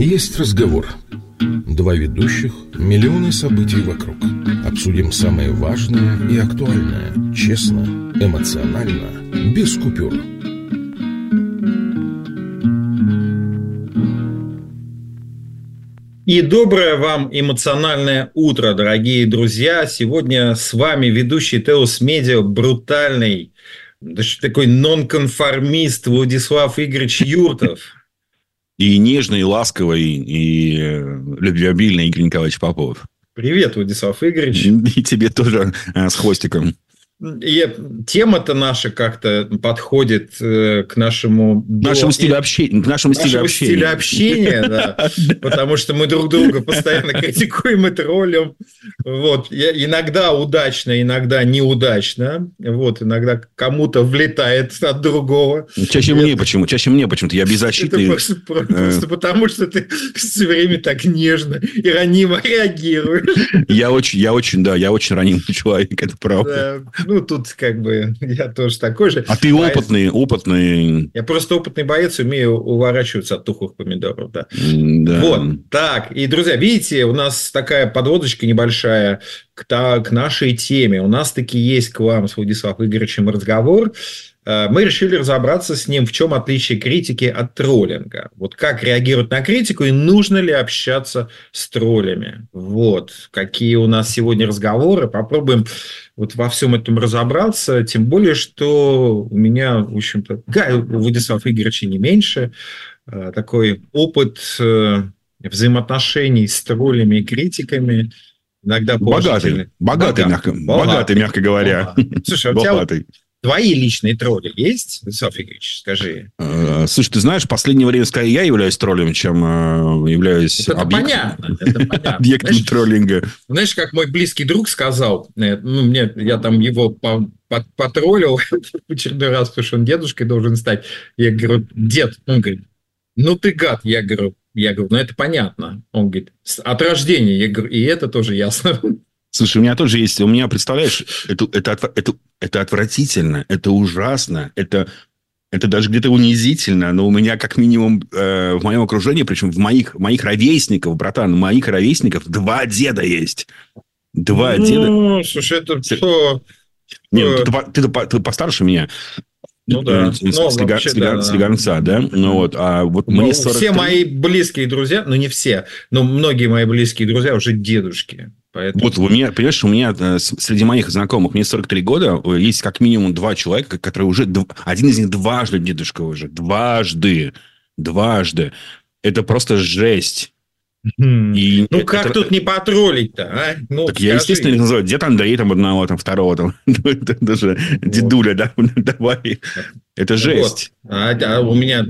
Есть разговор. Два ведущих, миллионы событий вокруг. Обсудим самое важное и актуальное. Честно, эмоционально, без купюр. И доброе вам эмоциональное утро, дорогие друзья. Сегодня с вами ведущий Теос Медиа, брутальный, даже такой нонконформист Владислав Игоревич Юртов. И нежный, и ласковый, и любвеобильный Игорь Николаевич Попов. Привет, Владислав Игоревич. И тебе тоже э, с хвостиком. И тема-то наша как-то подходит э, к нашему... Нашему стилю общения. К нашему стилю общения. стилю общения, да. Потому что мы друг друга постоянно критикуем и троллим. Вот. Иногда удачно, иногда неудачно. Вот. Иногда кому-то влетает от другого. Чаще мне почему? Чаще мне почему-то. Я беззащитный. Это просто, просто потому, что ты все время так нежно и ранимо реагируешь. Я очень, я очень, да, я очень ранимый человек, это правда. Ну, тут как бы я тоже такой же. А ты боец. опытный, опытный. Я просто опытный боец, умею уворачиваться от тухлых помидоров, да. да. Вот, так. И, друзья, видите, у нас такая подводочка небольшая к, к нашей теме. У нас таки есть к вам с Владиславом Игоревичем разговор. Э, мы решили разобраться с ним, в чем отличие критики от троллинга. Вот как реагировать на критику и нужно ли общаться с троллями. Вот. Какие у нас сегодня разговоры. Попробуем вот во всем этом разобраться. Тем более, что у меня, в общем-то, да, у Владислава Игоревича не меньше. Э, такой опыт э, взаимоотношений с троллями и критиками – иногда богатый, богатый, богатый, мягко, богатый, мягко говоря. Слушай, а у тебя Твои личные тролли есть, Вячеслав Игоревич, скажи? Э, слушай, ты знаешь, в последнее время скорее я являюсь троллем, чем э, являюсь это объект... понятно, это понятно. объектом знаешь, троллинга. Знаешь, как мой близкий друг сказал, э, ну, мне, я там его по, по, потроллил в очередной раз, потому что он дедушкой должен стать. Я говорю, дед, он говорит, ну ты гад. Я говорю, я говорю, ну это понятно. Он говорит, от рождения. Я говорю, и это тоже ясно. Слушай, у меня тоже есть, у меня, представляешь, это, это, это, это отвратительно, это ужасно, это, это даже где-то унизительно, но у меня как минимум э, в моем окружении, причем в моих, моих ровесников, братан, моих ровесников два деда есть. Два ну, деда. Слушай, это что? Нет, ну, ты, ты, ты, ты постарше меня. Ну да. С, ну, слега, вообще, слега, да, да? Ну вот, а вот ну, мне 43... Все мои близкие друзья, ну не все, но многие мои близкие друзья уже дедушки. Поэтому... Вот у меня, понимаешь, у меня э, среди моих знакомых, мне 43 года, э, есть как минимум два человека, которые уже... Один из них дважды дедушка уже. Дважды. Дважды. Это просто жесть. И ну, как это... тут не потроллить-то, а? Ну, так скажи. я, естественно, их называю дед Андрей, там, одного, там, второго, там, даже дедуля, да, давай. Это жесть. Вот. А, а у меня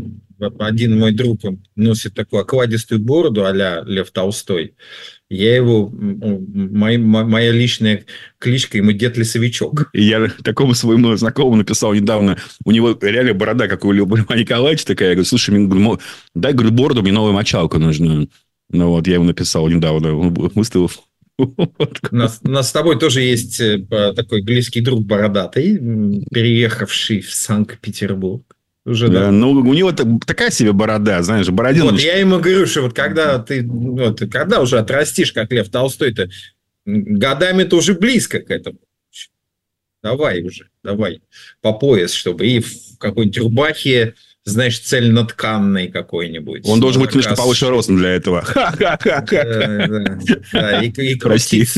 один мой друг носит такую окладистую бороду а Лев Толстой. Я его, моя, моя личная кличка ему Дед Лесовичок. И я такому своему знакомому написал недавно, у него реально борода, как у Льва Николаевича такая. Я говорю, слушай, мне, дай говорю, бороду, мне новую мочалку нужна. Ну вот, я ему написал недавно, выставил у нас, у нас с тобой тоже есть э, такой близкий друг бородатый, переехавший в Санкт-Петербург. Уже, да. да. Ну, у него такая себе борода, знаешь, бородин. Вот, я ему говорю, что вот когда ты, вот, когда уже отрастишь, как Лев Толстой-то, годами ты уже близко к этому. Давай уже, давай, по пояс, чтобы и в какой-нибудь рубахе, знаешь, цельнотканной какой-нибудь. Он должен быть немножко повыше ростом для этого.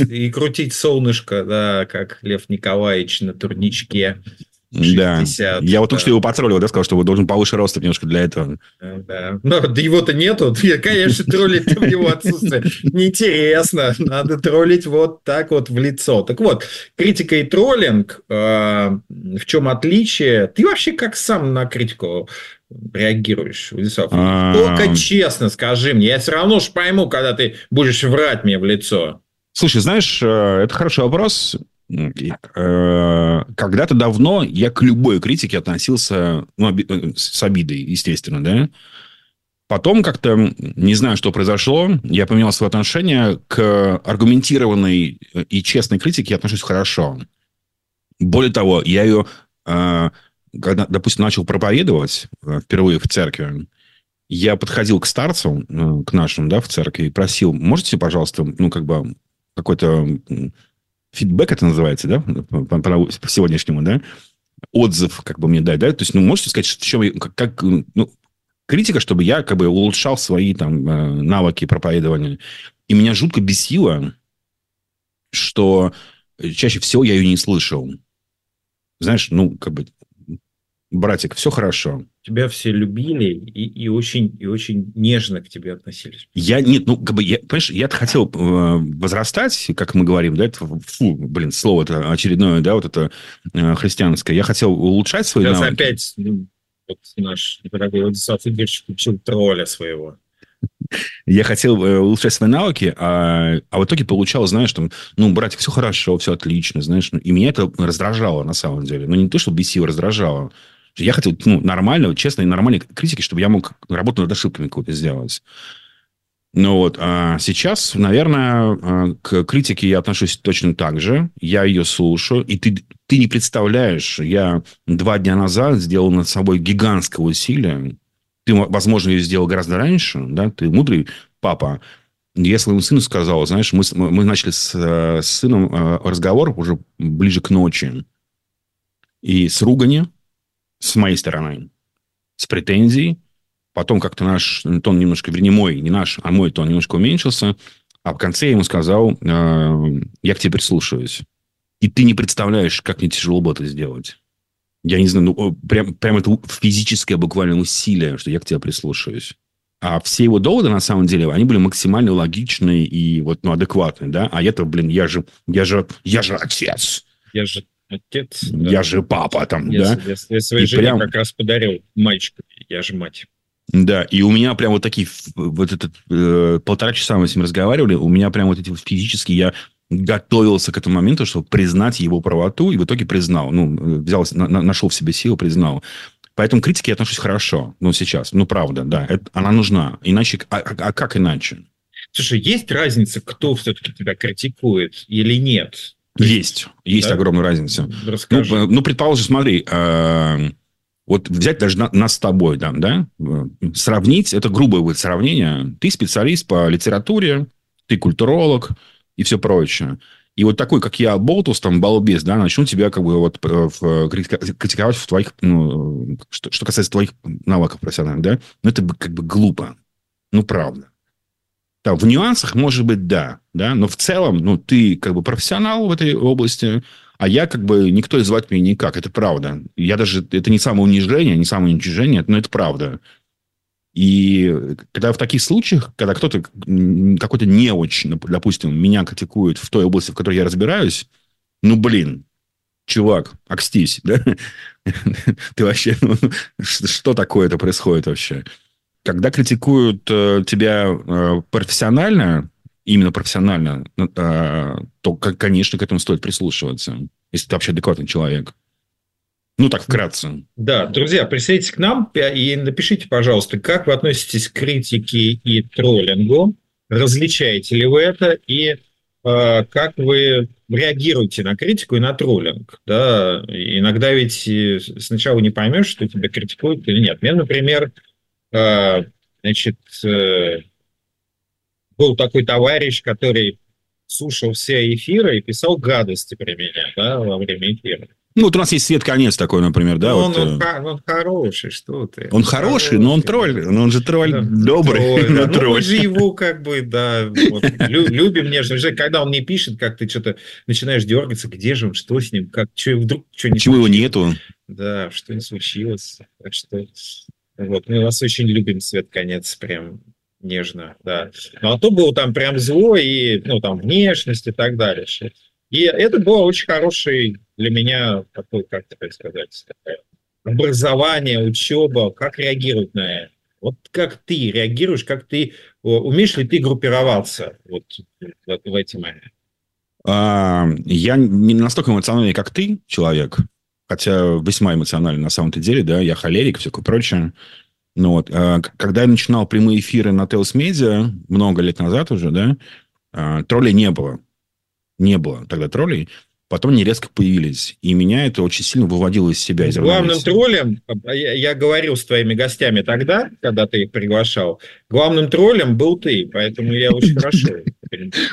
И крутить солнышко, да, как Лев Николаевич на турничке. 60, да. Я вот только что его потроллил, да, сказал, что вы должен повыше роста немножко для этого. Да. Но да его-то нету. Я, конечно, троллить в его отсутствие. Неинтересно. Надо троллить вот так вот в лицо. Так вот, критика и троллинг, э, в чем отличие? Ты вообще как сам на критику реагируешь, Владислав? А. Только честно скажи мне. Я все равно ж пойму, когда ты будешь врать мне в лицо. Слушай, знаешь, э, это хороший вопрос. Э, когда-то давно я к любой критике относился ну, э, с обидой, естественно, да. Потом как-то, не знаю, что произошло, я поменял свое отношение к аргументированной и честной критике, я отношусь хорошо. Более того, я ее, э, когда, допустим, начал проповедовать впервые в церкви, я подходил к старцам, э, к нашим, да, в церкви, и просил, можете, пожалуйста, ну, как бы, какой-то фидбэк это называется, да, по, по, по сегодняшнему, да, отзыв, как бы мне дать, да, то есть, ну, можете сказать, в чем, как, как ну, критика, чтобы я, как бы, улучшал свои, там, э, навыки проповедования. И меня жутко бесило, что чаще всего я ее не слышал. Знаешь, ну, как бы, братик, все хорошо. Тебя все любили и, и, очень, и очень нежно к тебе относились. Я, нет, ну, как бы, я, понимаешь, я хотел э, возрастать, как мы говорим, да, это, фу, блин, слово это очередное, да, вот это э, христианское. Я хотел улучшать свои Сейчас навыки. опять ну, вот наш дорогой Владислав Игоревич включил тролля своего я хотел э, улучшать свои навыки, а, а в итоге получалось, знаешь, там, ну, братик, все хорошо, все отлично, знаешь. Ну, и меня это раздражало на самом деле. Ну, не то, что бесило, раздражало. Я хотел ну, нормального, честной, нормальной критики, чтобы я мог работу над ошибками какой-то сделать. Ну вот, а сейчас, наверное, а, к критике я отношусь точно так же. Я ее слушаю, и ты, ты не представляешь, я два дня назад сделал над собой гигантское усилие. Ты, возможно, ее сделал гораздо раньше, да, ты мудрый папа. Я своему сыну сказал, знаешь, мы, мы начали с, с сыном а, разговор уже ближе к ночи. И с ругани, с моей стороны, с претензией. Потом как-то наш тон немножко, вернее, мой, не наш, а мой тон немножко уменьшился. А в конце я ему сказал, э, я к тебе прислушиваюсь. И ты не представляешь, как мне тяжело было это сделать. Я не знаю, ну, прям, прям это физическое буквально усилие, что я к тебе прислушиваюсь. А все его доводы, на самом деле, они были максимально логичные и вот, ну, адекватные, да? А это, блин, я же, я же, я же отец. Я же отец. Я да. же папа там, я, да? Я, я своей и жене прям... как раз подарил мальчика, я же мать. Да, и у меня прям вот такие, вот этот, э, полтора часа мы с ним разговаривали, у меня прям вот эти физически, я готовился к этому моменту, чтобы признать его правоту, и в итоге признал. Ну, взял, на, нашел в себе силу, признал. Поэтому к критике я отношусь хорошо, ну, сейчас. Ну, правда, да, это, она нужна. Иначе, а, а, а как иначе? Слушай, есть разница, кто все-таки тебя критикует или нет? Есть, есть да? огромная разница. Расскажи. Ну, ну, предположим, смотри, э, вот взять даже на, нас с тобой, там, да, сравнить, это грубое будет сравнение. Ты специалист по литературе, ты культуролог и все прочее. И вот такой, как я, болтус, там, балбес, да, начну тебя как бы вот э, в, критиковать в твоих, ну, что, что касается твоих навыков профессиональных, да, ну, это как бы глупо. Ну, правда. Да, в нюансах, может быть, да, да, но в целом, ну, ты как бы профессионал в этой области, а я как бы никто и звать меня никак, это правда. Я даже, это не самоунижение, не самоуничижение, но это правда. И когда в таких случаях, когда кто-то, какой-то не очень, допустим, меня критикует в той области, в которой я разбираюсь, ну, блин, чувак, окстись, да? Ты вообще, ну, что такое это происходит вообще? Когда критикуют э, тебя э, профессионально, именно профессионально, э, то, конечно, к этому стоит прислушиваться, если ты вообще адекватный человек. Ну, так вкратце. Да, друзья, присоединитесь к нам и напишите, пожалуйста, как вы относитесь к критике и троллингу, различаете ли вы это и э, как вы реагируете на критику и на троллинг. Да? Иногда ведь сначала не поймешь, что тебя критикуют или нет. Мне, например, значит, э, был такой товарищ, который слушал все эфиры и писал гадости про меня да, во время эфира. Ну, вот у нас есть Свет Конец такой, например, да? Ну, вот, он, он, он хороший, что ты. Он, он хороший, хороший, но он тролль. Но он же тролль да, добрый, тролль, но да. тролль. Ну, мы же его как бы, да, вот, любим нежно. Когда он мне пишет, как ты что-то начинаешь дергаться, где же он, что с ним, как, что вдруг, что не Чего его нету? Да, что не случилось. Так что вот, мы вас очень любим, Свет Конец, прям нежно, да. Ну, а то был там прям злой, и, ну, там, внешность и так далее. И это было очень хороший для меня такой, как теперь сказать, образование, учеба, как реагировать на это. Вот как ты реагируешь, как ты, умеешь ли ты группироваться вот в, в эти моменты? А, я не настолько эмоциональный, как ты, человек, хотя весьма эмоциональный на самом-то деле, да, я холерик, все такое прочее. Ну, вот, а, когда я начинал прямые эфиры на Теос Медиа, много лет назад уже, да, а, троллей не было. Не было тогда троллей. Потом они резко появились. И меня это очень сильно выводило из себя. Из Главным троллем, я, я говорил с твоими гостями тогда, когда ты их приглашал, главным троллем был ты, поэтому я очень хорошо.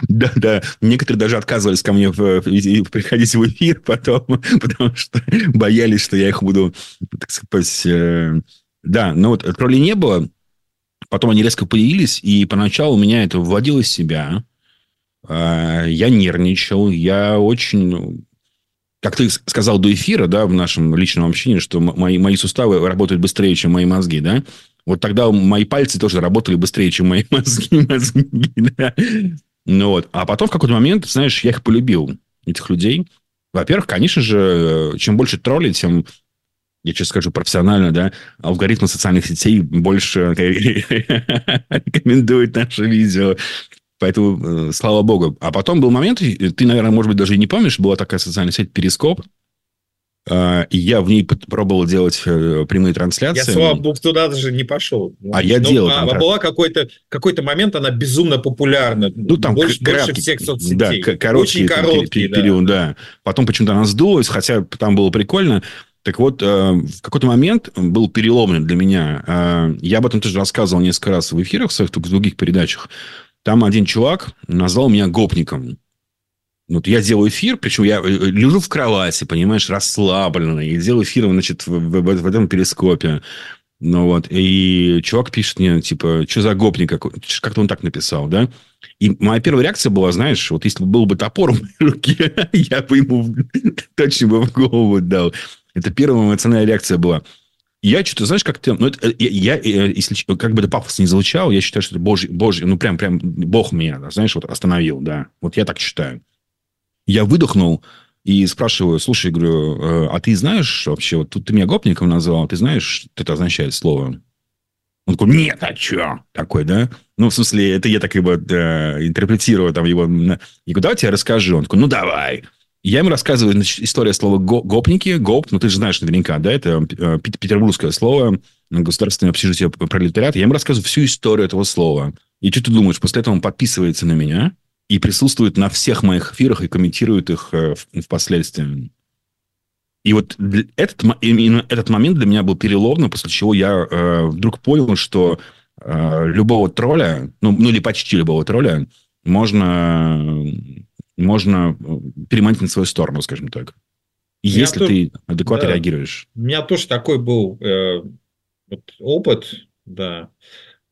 Да, да. Некоторые даже отказывались ко мне приходить в эфир потом, потому что боялись, что я их буду, так сказать, э, да, но вот троллей не было. Потом они резко появились, и поначалу меня это вводило из себя. А, я нервничал, я очень... Ну, как ты сказал до эфира, да, в нашем личном общении, что мои, мои суставы работают быстрее, чем мои мозги, да? Вот тогда мои пальцы тоже работали быстрее, чем мои мозги. мозги да? ну вот. А потом в какой-то момент, знаешь, я их полюбил, этих людей. Во-первых, конечно же, чем больше троллей, тем я сейчас скажу профессионально, да, алгоритмы социальных сетей больше рекомендуют наше видео. Поэтому, э, слава богу. А потом был момент, ты, наверное, может быть, даже и не помнишь, была такая социальная сеть Перископ. А, и я в ней пробовал делать э, прямые трансляции. Я, слава богу, туда даже не пошел. А я ну, делал. А, там, была какой-то какой момент, она безумно популярна. Ну, там больше, краткий, больше всех соцсетей. Да, короткий, Очень короткий, да. период, да. Потом почему-то она сдулась, хотя там было прикольно. Так вот, э, в какой-то момент был переломный для меня. Э, я об этом тоже рассказывал несколько раз в эфирах, в своих в других передачах. Там один чувак назвал меня гопником. Вот я делаю эфир, причем я э, лежу в кровати, понимаешь, расслабленно, и делаю эфир, значит, в, в, в этом перископе. Ну вот, и чувак пишет мне, типа, что за гопник какой? Как-то он так написал, да? И моя первая реакция была, знаешь, вот если бы был бы топор в моей руке, я бы ему точно бы в голову дал. Это первая эмоциональная реакция была. Я что-то, знаешь, как-то... Ну, это, я, я, если как бы это пафос не звучал, я считаю, что это божий, божий ну, прям, прям Бог меня, знаешь, вот остановил, да. Вот я так считаю. Я выдохнул и спрашиваю, слушай, говорю, «Э, а ты знаешь вообще, вот тут ты меня гопником назвал, ты знаешь, что это означает слово? Он такой, нет, а что? Такой, да? Ну, в смысле, это я так его да, интерпретирую там его. Я говорю, давайте я расскажу. Он такой, ну, давай. Я ему рассказываю значит, история слова гопники, гоп, ну ты же знаешь наверняка, да, это э, петербургское слово, государственное общежитие пролетариат. Я ему рассказываю всю историю этого слова. И что ты думаешь, после этого он подписывается на меня и присутствует на всех моих эфирах и комментирует их э, впоследствии. И вот этот, именно этот момент для меня был переломным, после чего я э, вдруг понял, что э, любого тролля, ну, ну или почти любого тролля, можно можно э, переманить на свою сторону, скажем так. Если ты адекватно да, реагируешь. У меня тоже такой был э, вот опыт, да.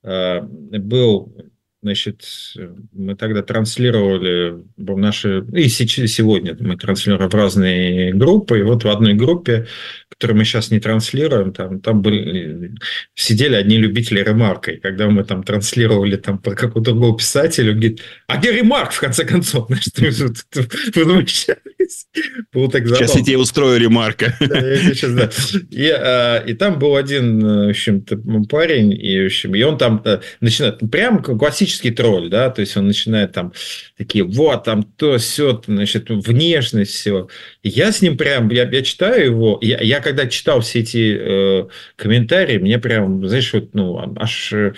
Э, был Значит, мы тогда транслировали наши... И сегодня мы транслируем в разные группы. И вот в одной группе, которую мы сейчас не транслируем, там, там были, сидели одни любители ремарка. И когда мы там транслировали там, про какого-то другого писателя, он говорит, а где ремарк, в конце концов? Знаешь, Было так Сейчас я тебе устрою ремарка. И, а, и там был один, в общем-то, парень, и, в общем, и он там э, начинает, прям классический тролль, да, то есть он начинает там такие, вот, там то, все, значит, внешность, все. И я с ним прям, я, я читаю его, я, я когда читал все эти э, комментарии, мне прям, знаешь, вот, ну, аж э,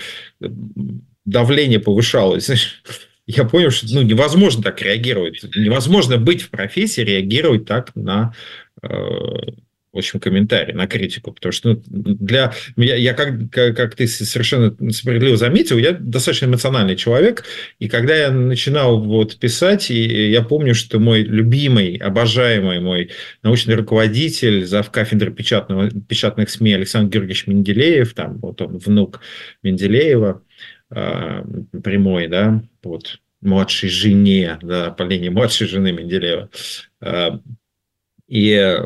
давление повышалось, знаешь, я понял, что ну, невозможно так реагировать. Невозможно быть в профессии, реагировать так на э, в общем, комментарий на критику, потому что ну, для я, я как, как, как ты совершенно справедливо заметил, я достаточно эмоциональный человек, и когда я начинал вот писать, и я помню, что мой любимый, обожаемый мой научный руководитель, зав. кафедры печатного, печатных СМИ Александр Георгиевич Менделеев, там вот он внук Менделеева, э, прямой, да, вот младшей жене, да, по линии младшей жены Менделеева, э, и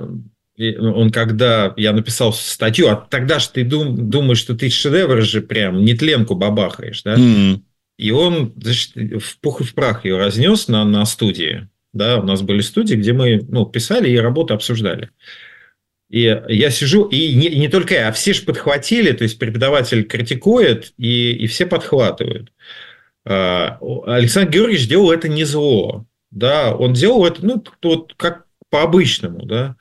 ну, он когда я написал статью, а тогда же ты дум, думаешь, что ты шедевр же прям нетленку бабахаешь, да? Mm-hmm. И он значит, в пух и в прах ее разнес на, на студии. Да, у нас были студии, где мы ну, писали и работу обсуждали. И я сижу, и не, не только я, а все же подхватили, то есть преподаватель критикует, и, и все подхватывают. А, Александр Георгиевич делал это не зло. Да, он делал это, ну, вот как по-обычному, да.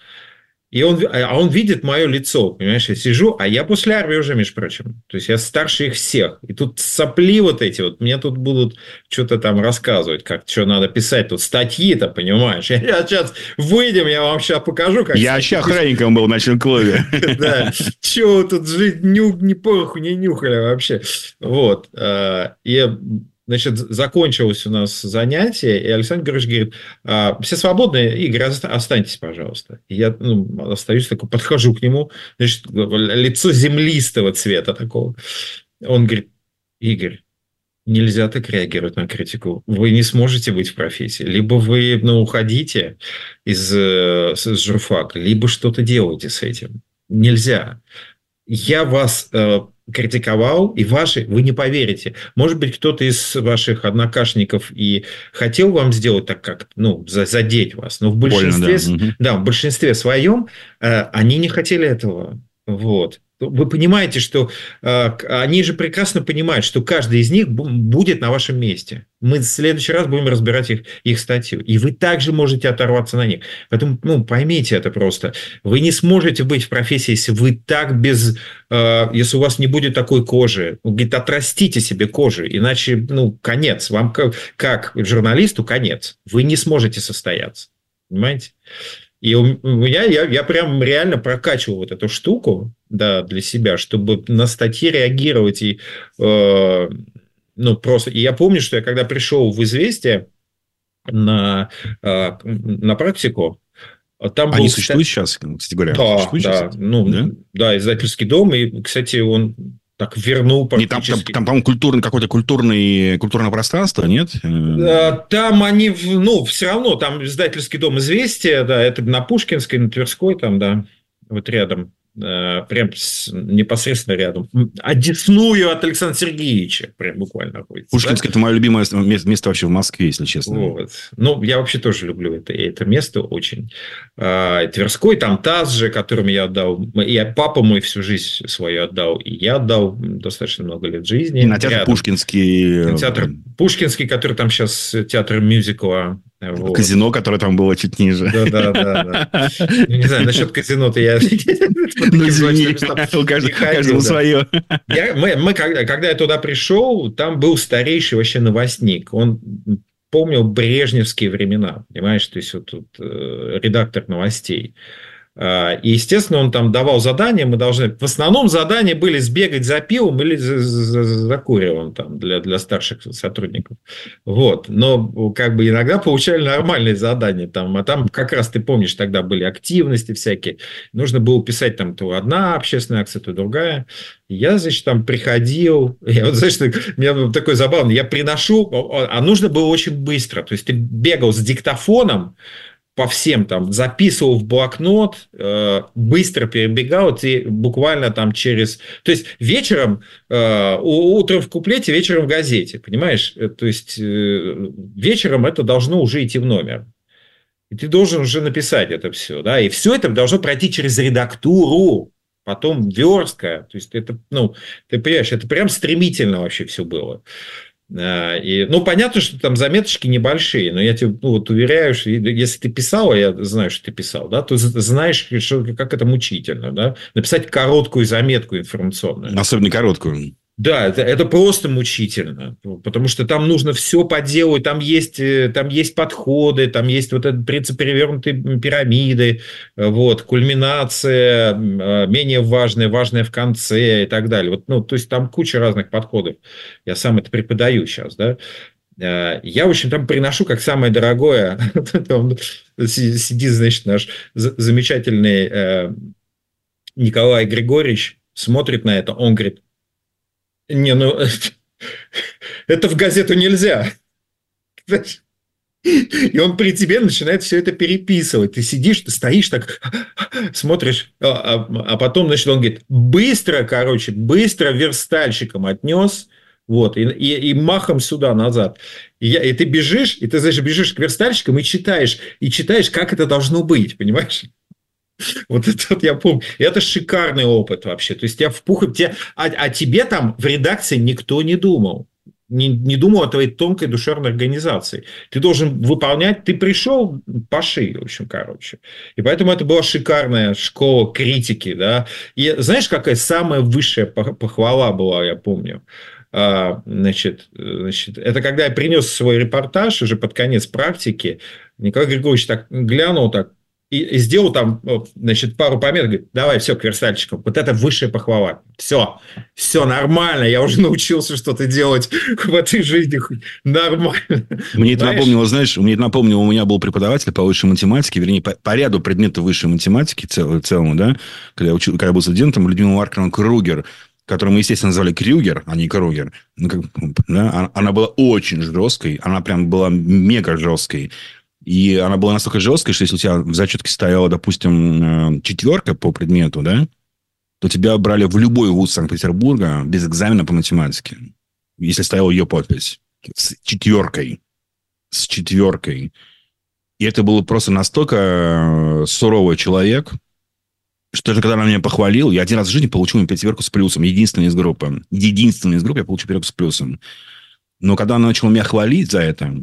И он, а он видит мое лицо, понимаешь, я сижу, а я после армии уже, между прочим. То есть я старше их всех. И тут сопли вот эти вот, мне тут будут что-то там рассказывать, как что надо писать, тут статьи-то, понимаешь. Я, я сейчас выйдем, я вам сейчас покажу, как... Я вообще охранником был на Ченклове. Да, чего тут жить, ни пороху не нюхали вообще. Вот. А, и Значит, закончилось у нас занятие, и Александр Георгиевич говорит, «А, все свободны, Игорь, останьтесь, пожалуйста. Я ну, остаюсь, такой, подхожу к нему, значит, лицо землистого цвета такого. Он говорит, Игорь, нельзя так реагировать на критику. Вы не сможете быть в профессии. Либо вы ну, уходите из, э, из журфака, либо что-то делаете с этим. Нельзя. Я вас э, критиковал, и ваши, вы не поверите. Может быть, кто-то из ваших однокашников и хотел вам сделать так, как, ну, задеть вас, но в большинстве, Больно, да. да, в большинстве своем э, они не хотели этого. Вот. Вы понимаете, что э, они же прекрасно понимают, что каждый из них будет на вашем месте. Мы в следующий раз будем разбирать их, их статью. И вы также можете оторваться на них. Поэтому ну, поймите это просто. Вы не сможете быть в профессии, если вы так без... Э, если у вас не будет такой кожи. Говорит, отрастите себе кожу, иначе ну, конец. Вам как, как журналисту конец. Вы не сможете состояться. Понимаете? И у меня, я, я прям реально прокачивал вот эту штуку да, для себя, чтобы на статьи реагировать и э, ну, просто... И я помню, что я когда пришел в «Известие» на, э, на практику, там Они был, существуют сейчас, кстати говоря? Да, да, сейчас? ну, да? да, издательский дом, и, кстати, он так вернул практически. Не, там, там, там, там культурный, какое-то культурный, культурное пространство, нет? Э, там они, ну, все равно, там издательский дом «Известия», да, это на Пушкинской, на Тверской, там, да, вот рядом. Э, прям непосредственно рядом. Одесную от Александра Сергеевича, прям буквально находится. Пушкинское да? это мое любимое место вообще в Москве, если честно. Вот. Ну, я вообще тоже люблю это, это место очень. А, Тверской, там ТАСС же, которым я отдал. И папа мой всю жизнь свою отдал, и я отдал достаточно много лет жизни. Кинотеатр рядом. Пушкинский. Кинотеатр Пушкинский, который там сейчас театр мюзикла вот. Казино, которое там было чуть ниже. Да, да, да. да. Ну, не знаю, насчет казино-то я... Ну, извини, у каждого свое. Мы, когда я туда пришел, там был старейший вообще новостник. Он помнил брежневские времена, понимаешь, то есть вот тут э, редактор новостей. А, и, естественно, он там давал задания, мы должны... В основном задания были сбегать за пивом или за, за, за куревом там, для, для старших сотрудников. Вот. Но как бы иногда получали нормальные задания. Там, а там как раз, ты помнишь, тогда были активности всякие. Нужно было писать там то одна общественная акция, то другая. Я, значит, там приходил, я вот, знаешь, у меня такой забавный, я приношу, а нужно было очень быстро. То есть ты бегал с диктофоном, по всем там записывал в блокнот, э, быстро перебегал, и буквально там через... То есть вечером, э, утром в куплете, вечером в газете, понимаешь? Э, то есть вечером это должно уже идти в номер. И ты должен уже написать это все, да, и все это должно пройти через редактуру, потом верстка, то есть это, ну, ты понимаешь, это прям стремительно вообще все было. А, и, ну, понятно, что там заметочки небольшие, но я тебе ну, вот уверяю, что если ты писал, а я знаю, что ты писал, да, то знаешь, что, как это мучительно, да, написать короткую заметку информационную. Особенно короткую. Да, это, это просто мучительно, потому что там нужно все поделать, там есть, э, там есть подходы, там есть вот этот принцип перевернутой пирамиды, э, вот, кульминация, э, менее важная, важная в конце и так далее. Вот, ну, то есть там куча разных подходов. Я сам это преподаю сейчас, да. Я, в общем, там приношу как самое дорогое. Сидит, значит, наш замечательный Николай Григорьевич, смотрит на это, он говорит, не, ну, это в газету нельзя. И он при тебе начинает все это переписывать. Ты сидишь, ты стоишь так, смотришь, а, а, а потом, значит, он говорит, быстро, короче, быстро верстальщиком отнес, вот, и, и, и махом сюда, назад. И, я, и ты бежишь, и ты, значит, бежишь к верстальщикам и читаешь, и читаешь, как это должно быть, понимаешь? Вот это вот я помню. Это шикарный опыт вообще. То есть тебя в пух... Тебя... А, а тебе там в редакции никто не думал. не, не думал о твоей тонкой душевной организации. Ты должен выполнять, ты пришел шее, в общем, короче. И поэтому это была шикарная школа критики, да. И знаешь, какая самая высшая похвала была, я помню? А, значит, значит, это когда я принес свой репортаж уже под конец практики, Николай Григорьевич так глянул так и, сделал там, значит, пару пометок, говорит, давай, все, к верстальщикам. Вот это высшая похвала. Все, все нормально, я уже научился что-то делать в этой жизни. Нормально. Мне это напомнило, знаешь, мне это напомнило, у меня был преподаватель по высшей математике, вернее, по, по ряду предметов высшей математики цел, целому, да, когда я, учил, когда я был студентом, Людмила Марковна Кругер, которую мы, естественно, назвали Крюгер, а не Кругер. Ну, как, да, она была очень жесткой, она прям была мега жесткой. И она была настолько жесткой, что если у тебя в зачетке стояла, допустим, э, четверка по предмету, да, то тебя брали в любой вуз Санкт-Петербурга без экзамена по математике. Если стояла ее подпись. С четверкой. С четверкой. И это был просто настолько э, суровый человек, что даже когда она меня похвалил, я один раз в жизни получил пятерку с плюсом. Единственный из группы. Единственный из группы я получил пятерку с плюсом. Но когда она начала меня хвалить за это,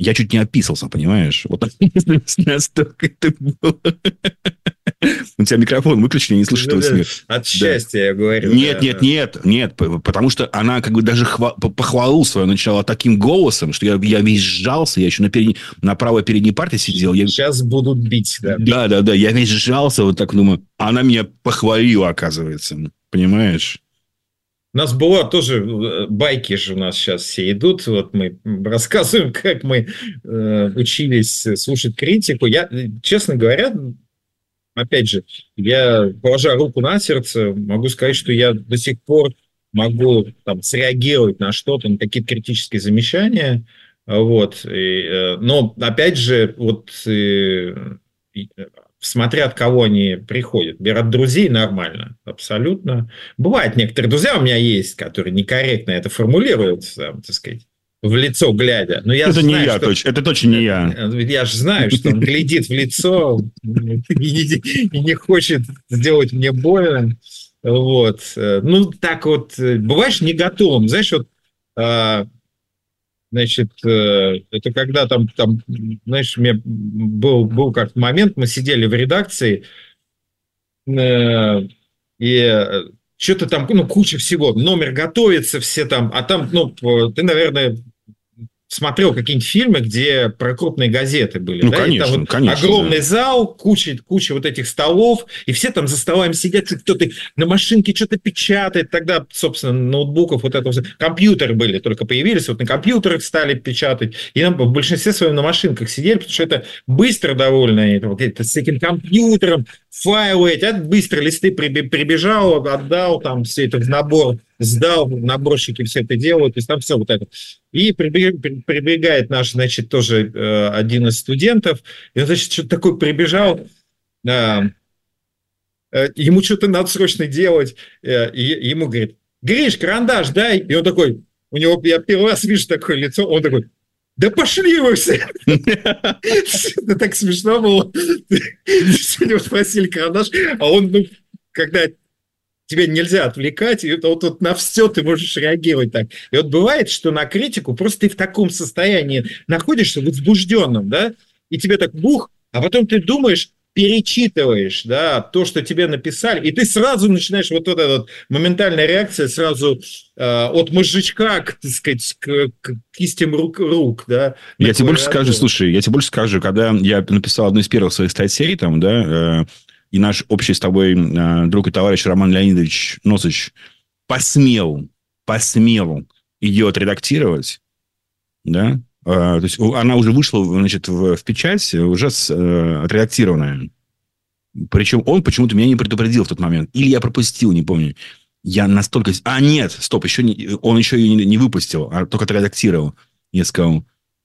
я чуть не описался, понимаешь? Вот настолько это было. У тебя микрофон выключен, я не слышу твой смех. От счастья, я говорю. Нет, нет, нет, нет, потому что она как бы даже похвалу свою начала таким голосом, что я, я весь сжался, я еще на, перед... на правой передней парте сидел. Я... Сейчас будут бить, да. Да, да, да, я весь сжался, вот так думаю. Она меня похвалила, оказывается, понимаешь? У нас была тоже э, байки же у нас сейчас все идут. Вот мы рассказываем, как мы э, учились слушать критику. Я, честно говоря, опять же, я, положа руку на сердце, могу сказать, что я до сих пор могу там, среагировать на что-то, на какие-то критические замечания. Вот. И, э, но, опять же, вот э, смотря от кого они приходят. От друзей нормально, абсолютно. Бывают некоторые друзья у меня есть, которые некорректно это формулируют, там, так сказать, в лицо глядя. Но я это знаю, не я, что... точно. Это точно не я. Я же знаю, что он глядит в лицо и не хочет сделать мне больно. Вот. Ну, так вот, бываешь не готовым. Знаешь, вот а, Значит, э, это когда там, там знаешь, у меня был, был как момент, мы сидели в редакции, э, и что-то там, ну, куча всего, номер готовится, все там, а там, ну, ты, наверное, смотрел какие-нибудь фильмы, где про крупные газеты были. Ну, да? конечно, и там вот конечно. Огромный да. зал, куча, куча вот этих столов, и все там за столами сидят, кто-то на машинке что-то печатает. Тогда, собственно, ноутбуков вот это компьютеры были, только появились, вот на компьютерах стали печатать. И нам в большинстве своем на машинках сидели, потому что это быстро довольно, это, вот это с этим компьютером, файлы эти, быстро листы прибежал, отдал там все это в набор сдал, наборщики все это делают, то есть там все вот это. И прибегает наш, значит, тоже э, один из студентов, и он, значит, что-то такое прибежал, э, э, ему что-то надо срочно делать, и ему говорит, Гриш, карандаш дай, и он такой, у него, я первый раз вижу такое лицо, он такой, да пошли вы все! Это так смешно было. Сегодня спросили карандаш, а он, ну, когда тебя нельзя отвлекать, и вот тут на все ты можешь реагировать так. И вот бывает, что на критику просто ты в таком состоянии находишься, возбужденном, да, и тебе так бух, а потом ты думаешь, перечитываешь, да, то, что тебе написали, и ты сразу начинаешь вот эта вот моментальная реакция сразу э, от мозжечка, к, так сказать, к, к кистям рук, рук, да. Я тебе больше скажу, слушай, я тебе больше скажу, когда я написал одну из первых своих статей, там, да, э, и наш общий с тобой э, друг и товарищ Роман Леонидович Носыч посмел, посмел ее отредактировать, да, то есть она уже вышла, значит, в, в печать, уже с, э, отредактированная. Причем он почему-то меня не предупредил в тот момент. Или я пропустил, не помню. Я настолько... А, нет, стоп, еще не... он еще ее не, не выпустил, а только отредактировал. Я сказал,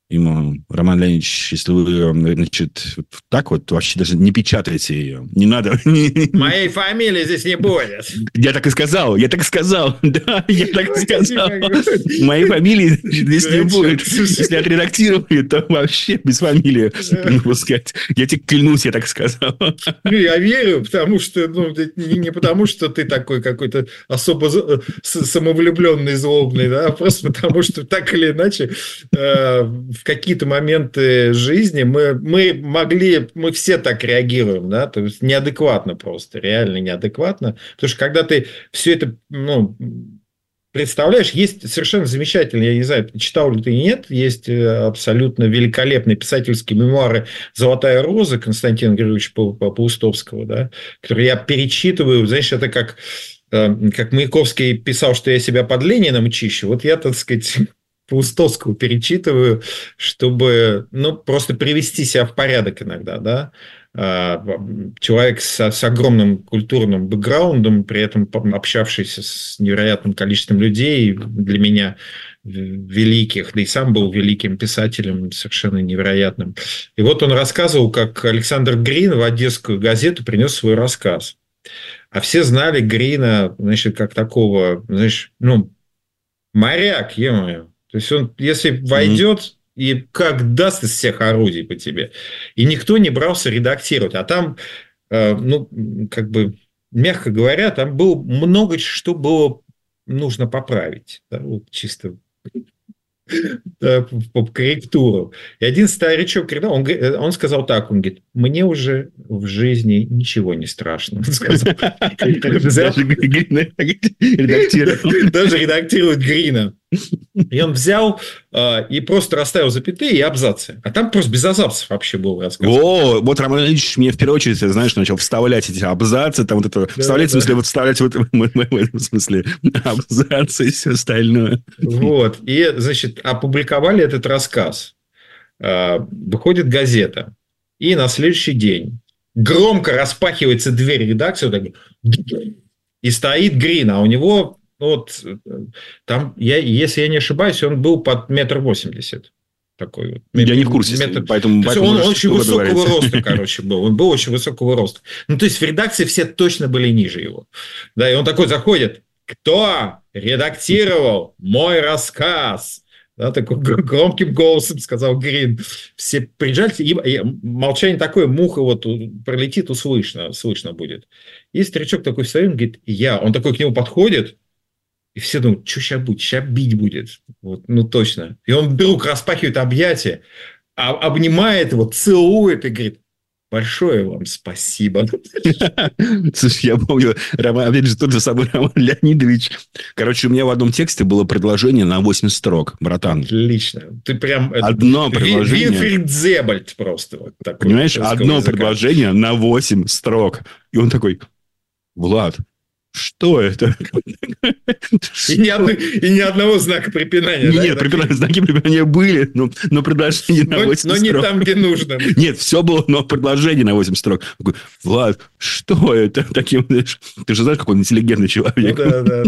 ему, Роман Леонидович, если вы, значит, так вот вообще даже не печатайте ее. Не надо. Моей фамилии здесь не будет. Я так и сказал, я так и сказал. Да, я так и сказал. Моей фамилии здесь не будет. Если отредактирую, то вообще без фамилии выпускать. Я тебе клянусь, я так сказал. Ну, я верю, потому что, ну, не потому, что ты такой какой-то особо самовлюбленный, злобный, да, а просто потому, что так или иначе э, в какие-то моменты жизни мы, мы могли, мы все так реагируем, да, то есть неадекватно просто, реально неадекватно, потому что когда ты все это, ну, представляешь, есть совершенно замечательный, я не знаю, читал ли ты нет, есть э, абсолютно великолепные писательские мемуары «Золотая роза» Константина Григорьевича Паустовского, да, которые я перечитываю, знаешь, это как э, как Маяковский писал, что я себя под Лениным чищу, вот я, так сказать, Паустовского перечитываю, чтобы, ну, просто привести себя в порядок иногда, да. А, человек с, с огромным культурным бэкграундом, при этом общавшийся с невероятным количеством людей, для меня великих, да и сам был великим писателем, совершенно невероятным. И вот он рассказывал, как Александр Грин в Одесскую газету принес свой рассказ. А все знали Грина, значит, как такого, знаешь, ну, моряк, е-мое, то есть он, если войдет mm-hmm. и как даст из всех орудий по тебе, и никто не брался редактировать, а там, э, ну, как бы, мягко говоря, там было много что было нужно поправить, да, вот чисто по корректуру. И один старичок, он, он сказал так, он говорит, мне уже в жизни ничего не страшно. Даже редактирует Грина. И он взял э, и просто расставил запятые и абзацы. А там просто без абзацев вообще был рассказ. О, вот Роман Ильич мне в первую очередь, знаешь, начал вставлять эти абзацы, там вот это, да, вставлять, да. в смысле, вот вставлять вот в этом смысле абзацы и все остальное. Вот. И, значит, опубликовали этот рассказ. Э, выходит газета. И на следующий день громко распахивается дверь редакции, вот так, и стоит Грин, а у него ну, вот там, я, если я не ошибаюсь, он был под метр восемьдесят. Такой вот. Я не в курсе, метр... поэтому, поэтому он очень высокого говорить. роста, короче, был. Он был очень высокого роста. Ну, то есть, в редакции все точно были ниже его. Да, и он такой заходит. Кто редактировал мой рассказ? Да, такой громким голосом сказал Грин. Все приезжали, и молчание такое, муха вот пролетит, услышно, слышно будет. И старичок такой встает, говорит, я. Он такой к нему подходит, и все думают, что сейчас будет? Сейчас бить будет. Вот, ну, точно. И он вдруг распахивает объятия, а, обнимает его, целует и говорит, Большое вам спасибо. Слушай, я помню, Роман, опять же, тот же самый Роман Леонидович. Короче, у меня в одном тексте было предложение на 8 строк, братан. Отлично. Ты прям... Одно предложение. Вильфрид Зебальд просто. Вот такой, Понимаешь, одно языка. предложение на 8 строк. И он такой, Влад, что это? И ни, одно, и ни одного знака препинания. Нет, да, препинания, знаки препинания были, но, но предложение на 8 но, строк. Но не там, где нужно. Нет, все было, но предложение на 8 строк. Влад, что это? Таким, ты же знаешь, какой он интеллигентный человек. Ну, да, да,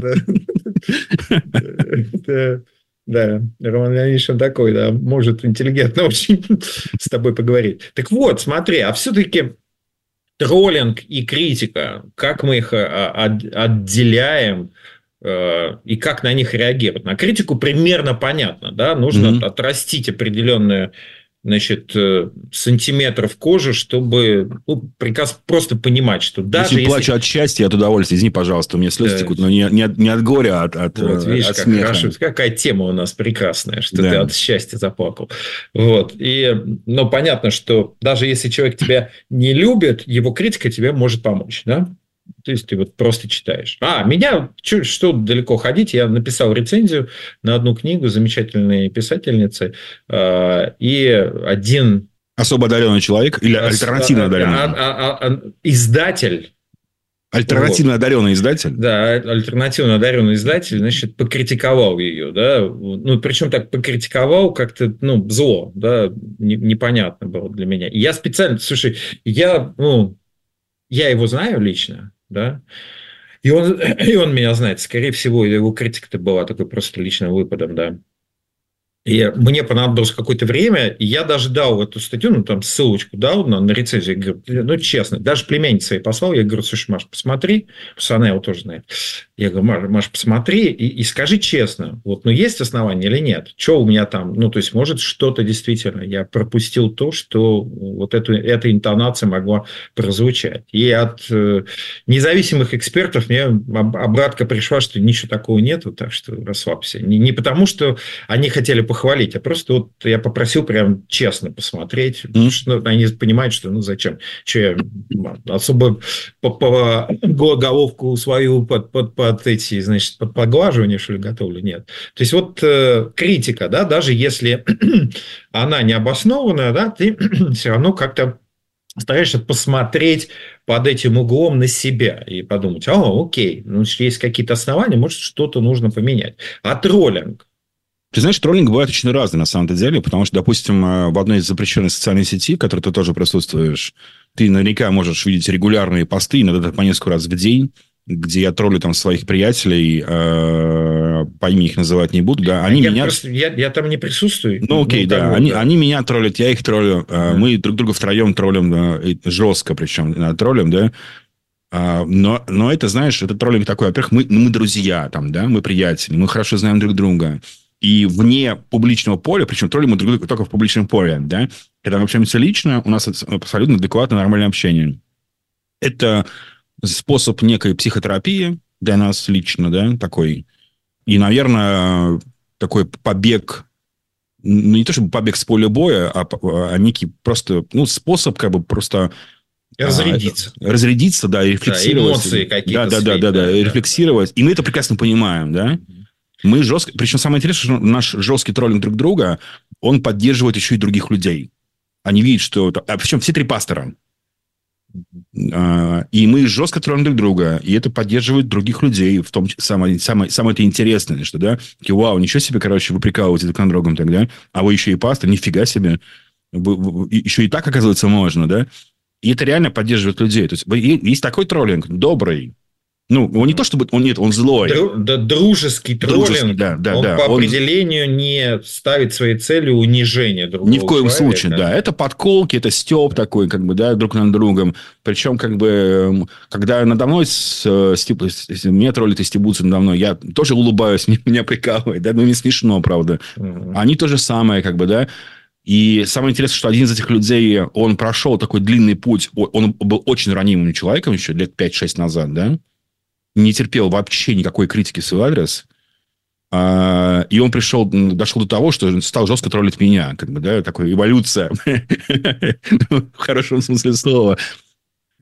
да. Да, Роман Леонидович, он такой, да, может интеллигентно очень с тобой поговорить. Так вот, смотри, а все-таки троллинг и критика, как мы их а, отделяем э, и как на них реагировать. На критику примерно понятно, да, нужно mm-hmm. отрастить определенную значит, э, сантиметров кожи, чтобы ну, приказ просто понимать, что даже если... плачу от счастья, от удовольствия, извини, пожалуйста, у меня слезы да. текут, но не, не, от, не от горя, а от, от, вот, видишь, от как смеха. Хорошо. Какая тема у нас прекрасная, что да. ты от счастья заплакал. Вот. И, ну, понятно, что даже если человек тебя не любит, его критика тебе может помочь, да? То есть, ты вот просто читаешь. А, меня, что, что далеко ходить, я написал рецензию на одну книгу замечательной писательницы, э, и один... Особо одаренный человек или альтернативно одаренный? А, а, а, издатель Альтернативно вот. одаренный издатель? Да, альтернативно одаренный издатель, значит, покритиковал ее, да, ну, причем так покритиковал как-то, ну, зло, да, непонятно было для меня. И я специально, слушай, я, ну, я его знаю лично, да, и он, и он меня знает. Скорее всего, его критика-то была такой просто личным выпадом, да. И мне понадобилось какое-то время, и я даже дал эту статью, ну, там, ссылочку дал на, на рецензию. Я говорю, ну, честно, даже племянница своей послал. Я говорю, слушай, Маш, посмотри. Потому его тоже знает. Я говорю, Маш посмотри и, и скажи честно, вот, ну, есть основания или нет? Что у меня там? Ну, то есть, может, что-то действительно я пропустил то, что вот эту, эта интонация могла прозвучать. И от э, независимых экспертов мне обратка пришла, что ничего такого нету, так что расслабься. Не, не потому, что они хотели похвалить, а просто вот я попросил прям честно посмотреть, потому что ну, они понимают, что ну зачем, что я особо по, по головку свою под, под, под эти, значит, под поглаживание, что ли, готовлю, нет. То есть, вот э, критика, да, даже если она не обоснованная, да, ты все равно как-то стараешься посмотреть под этим углом на себя и подумать, о, окей, ну, есть какие-то основания, может, что-то нужно поменять. А троллинг? Ты знаешь, троллинг бывает очень разный на самом деле, потому что, допустим, э, в одной из запрещенных социальных сетей, в которой ты тоже присутствуешь, ты наверняка можешь видеть регулярные посты, иногда по несколько раз в день, где я троллю там своих приятелей, э, по имени их называть не буду, да, они я меня... Просто, я, я там не присутствую. Ну, окей, ну, да, того, они, да. они меня троллят, я их троллю, да. мы друг друга втроем троллим, да, жестко причем да, троллим, да, а, но, но это, знаешь, это троллинг такой, во-первых, мы, ну, мы друзья там, да, мы приятели, мы хорошо знаем друг друга, и вне публичного поля, причем троллим мы друг друга только в публичном поле, да, когда мы общаемся лично, у нас абсолютно адекватное нормальное общение. Это способ некой психотерапии для нас лично, да, такой. И, наверное, такой побег, ну, не то чтобы побег с поля боя, а, а некий просто, ну, способ как бы просто а, разрядиться. А, разрядиться, да, и рефлексировать. Да, эмоции какие-то. Да, да, да, да, да, да, рефлексировать. И мы это прекрасно понимаем, да. Мы жестко... Причем самое интересное, что наш жесткий троллинг друг друга, он поддерживает еще и других людей. Они видят, что... А причем все три пастора. А, и мы жестко троллим друг друга, и это поддерживает других людей, в том самое, самое, самое это интересное, что, да, такие, вау, ничего себе, короче, вы прикалываете друг на другом тогда, а вы еще и пастор, нифига себе, еще и так, оказывается, можно, да, и это реально поддерживает людей. То есть, есть такой троллинг, добрый, ну, он не то чтобы... Он, нет, он злой. Дру, да, дружеский троллинг. Дружеский, да, да, он да. по он... определению не ставит своей целью унижение другого Ни в коем человека. случае, да. Это подколки, это степ такой, как бы, да, друг над другом. Причем, как бы, эм, когда надо мной с, степ, меня троллит и стебутся надо мной, я тоже улыбаюсь, меня прикалывает, да, но не смешно, правда. Угу. Они то же самое, как бы, да. И самое интересное, что один из этих людей, он прошел такой длинный путь, он был очень ранимым человеком еще лет 5-6 назад, да, не терпел вообще никакой критики в свой адрес. А, и он пришел, дошел до того, что стал жестко троллить меня. Как бы, да, такая эволюция. В хорошем смысле слова.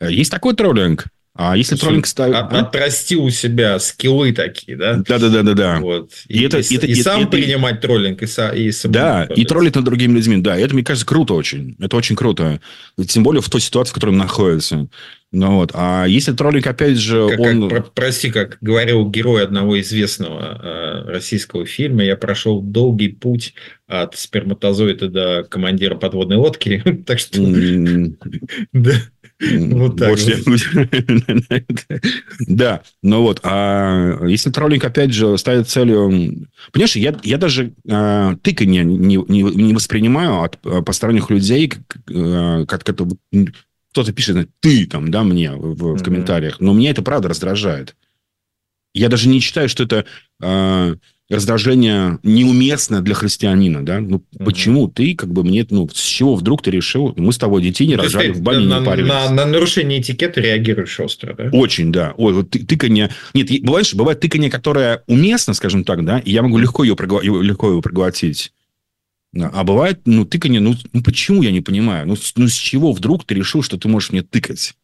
Есть такой троллинг. А если троллинг ставит... От, а? Отрасти у себя скиллы такие, да? Да-да-да-да. Вот. И, и, это, и, это, и, и сам это, принимать троллинг, и, са, и сам... Да, и троллить над другими людьми. Да, это, мне кажется, круто очень. Это очень круто. Тем более в той ситуации, в которой он находится. Ну вот. А если троллинг, опять же, как, он... Как, прости, как говорил герой одного известного э, российского фильма, я прошел долгий путь от сперматозоида до командира подводной лодки. так что... Да. Вот так. Да, ну вот. А если троллинг, опять же, ставит целью... Понимаешь, я, я даже э, тыканье не, не, не воспринимаю от э, посторонних людей, как, э, как это кто-то пишет, ты там, да, мне в, в комментариях, но меня это правда раздражает. Я даже не считаю, что это э, раздражение неуместно для христианина, да? Ну, mm почему ты, как бы, мне, ну, с чего вдруг ты решил, мы с тобой детей не ну, рожали, в бане на, не парились. На, на нарушение этикета реагируешь остро, да? Очень, да. Ой, вот ты, тыканье... Нет, бывает, бывает тыканье, которое уместно, скажем так, да, и я могу легко, ее, легко его проглотить. А бывает, ну, тыканье, ну, ну, почему, я не понимаю. Ну, ну, с чего вдруг ты решил, что ты можешь мне тыкать?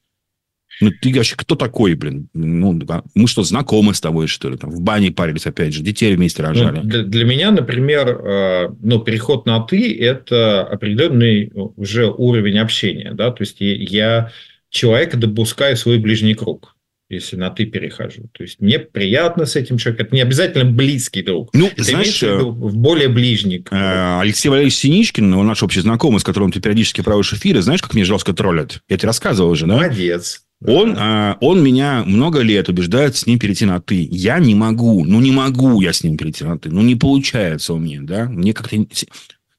Ну, ты вообще кто такой, блин? Ну, мы что, знакомы с тобой, что ли? Там, в бане парились, опять же, детей вместе рожали. Ну, для, для меня, например, э, ну, переход на «ты» – это определенный уже уровень общения, да, то есть я человека допускаю в свой ближний круг если на ты перехожу. То есть мне приятно с этим человеком. Это не обязательно близкий друг. Ну, это знаешь, в более ближний. Э, Алексей Валерьевич Синичкин, он наш общий знакомый, с которым ты периодически проводишь эфиры, знаешь, как мне жестко троллят? Я тебе рассказывал уже, да? Молодец. Он, а, он меня много лет убеждает с ним перейти на «ты». Я не могу, ну не могу я с ним перейти на «ты». Ну не получается у меня, да. Мне как-то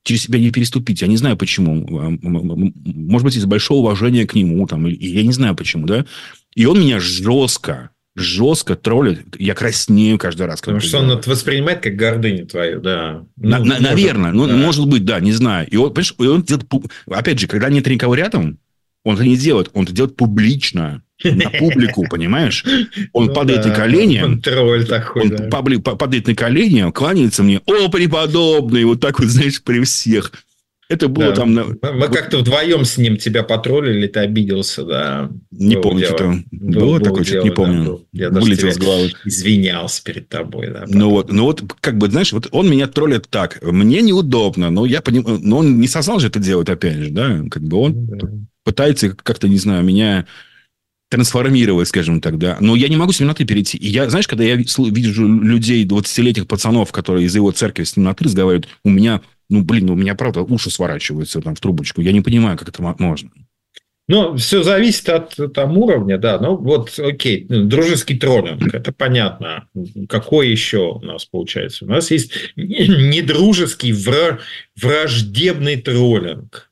через себя не переступить. Я не знаю, почему. Может быть, из большого уважения к нему. Там, я не знаю, почему, да. И он меня жестко, жестко троллит. Я краснею каждый раз. Потому что он это воспринимает как гордыню твою, да. На, ну, на, может, наверное. Ну, да. может быть, да, не знаю. И он, понимаешь, он делает... Опять же, когда нет никого рядом, он это не делает. Он это делает публично. На публику, понимаешь? Он ну, падает да, на колени. Он тролль такой, Он да. падает на колени, кланяется мне. О, преподобный! Вот так вот, знаешь, при всех. Это было да. там... Мы вот... как-то вдвоем с ним тебя потроллили, ты обиделся, да. Не помню, что было был, такое, что-то не помню. Да, Я Вылетел с головы. Извинялся перед тобой, да. Ну вот, ну вот, как бы, знаешь, вот он меня троллит так. Мне неудобно, но я понимаю... Но он не сознал же это делать, опять же, да? Как бы он да. пытается как-то, не знаю, меня трансформировать, скажем так, да. Но я не могу с ним на «ты» перейти. И я, знаешь, когда я вижу людей, 20-летних пацанов, которые из его церкви с ним на «ты» разговаривают, у меня ну, блин, у меня, правда, уши сворачиваются там в трубочку. Я не понимаю, как это можно. Ну, все зависит от там, уровня, да. Ну, вот, окей, ну, дружеский троллинг, это понятно. Какой еще у нас получается? У нас есть недружеский, враждебный троллинг.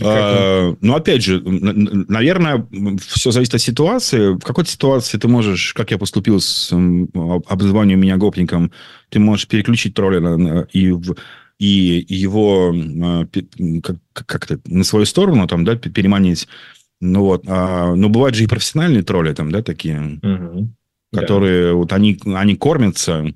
А, ну, опять же, наверное, все зависит от ситуации. В какой-то ситуации ты можешь, как я поступил с обзыванием меня гопником, ты можешь переключить тролля и в и его а, как-то на свою сторону там, да, переманить. Ну вот, а, но бывают же и профессиональные тролли там, да, такие, угу. которые да. вот они, они кормятся.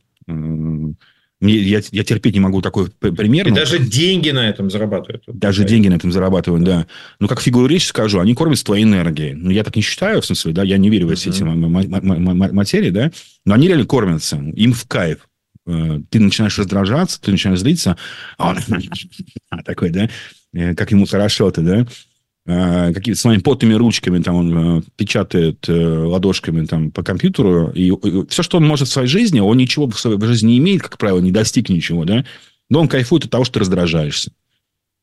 Мне, я, я терпеть не могу такой пример. И ну, даже деньги на этом зарабатывают. Даже деньги на этом зарабатывают, да. Ну, как фигуру речи скажу, они кормятся твоей энергией. Ну, я так не считаю, в смысле, да, я не верю в эти uh-huh. материи, да, но они реально кормятся, им в кайф. Э, ты начинаешь раздражаться, ты начинаешь злиться, а он такой, да, э, как ему хорошо-то, да, э, какие-то своими потными ручками там он печатает ладошками там по компьютеру, и все, что он может в своей жизни, он ничего в своей жизни не имеет, как правило, не достиг ничего, да, но он кайфует от того, что ты раздражаешься.